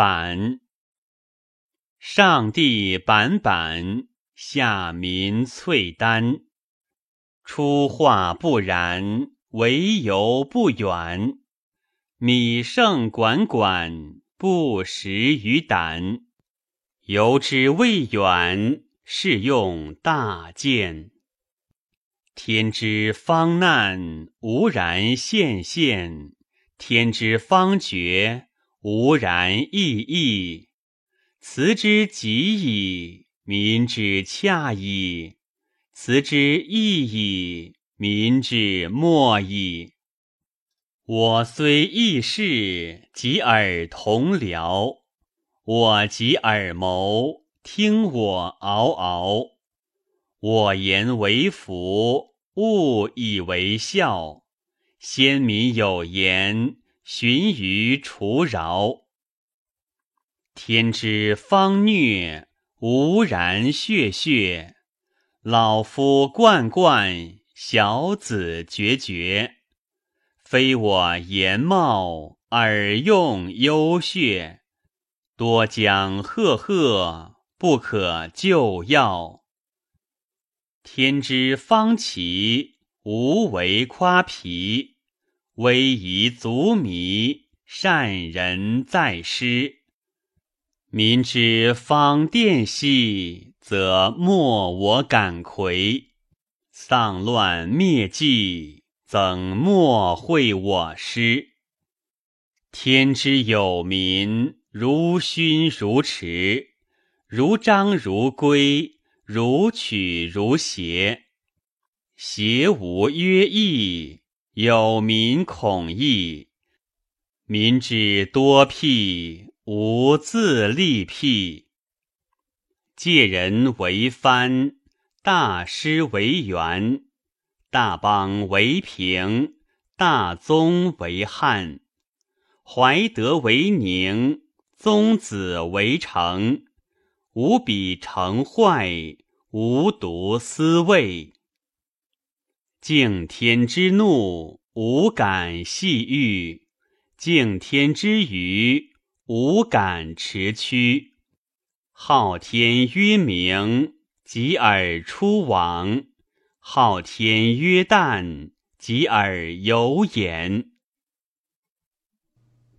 板。上帝板板，下民翠丹。出化不然，为由不远。米盛管管，不食于胆。由之未远，是用大见。天之方难，无然现现；天之方绝，无然易易。辞之极矣，民之洽矣；辞之易矣，民之莫矣。我虽异事，及尔同僚；我及尔谋，听我嗷嗷。我言为福，物以为笑。先民有言：寻于除饶。天之方虐，无然血血；老夫冠冠，小子决绝。非我言貌，尔用幽血。多将赫赫，不可救药。天之方齐，无为夸皮；威仪足靡，善人在师。民之方殿兮，则莫我敢魁；丧乱灭迹，怎莫会我师。天之有民，如勋如驰，如章如归，如曲如谐。谐无约义，有民恐异。民之多辟。吾自立辟，借人为藩，大师为源，大邦为平，大宗为汉，怀德为宁，宗子为成。无彼成坏，无独思畏。敬天之怒，无感细欲；敬天之余。无感持屈，昊天曰明，及尔出往；昊天曰旦，及尔有眼。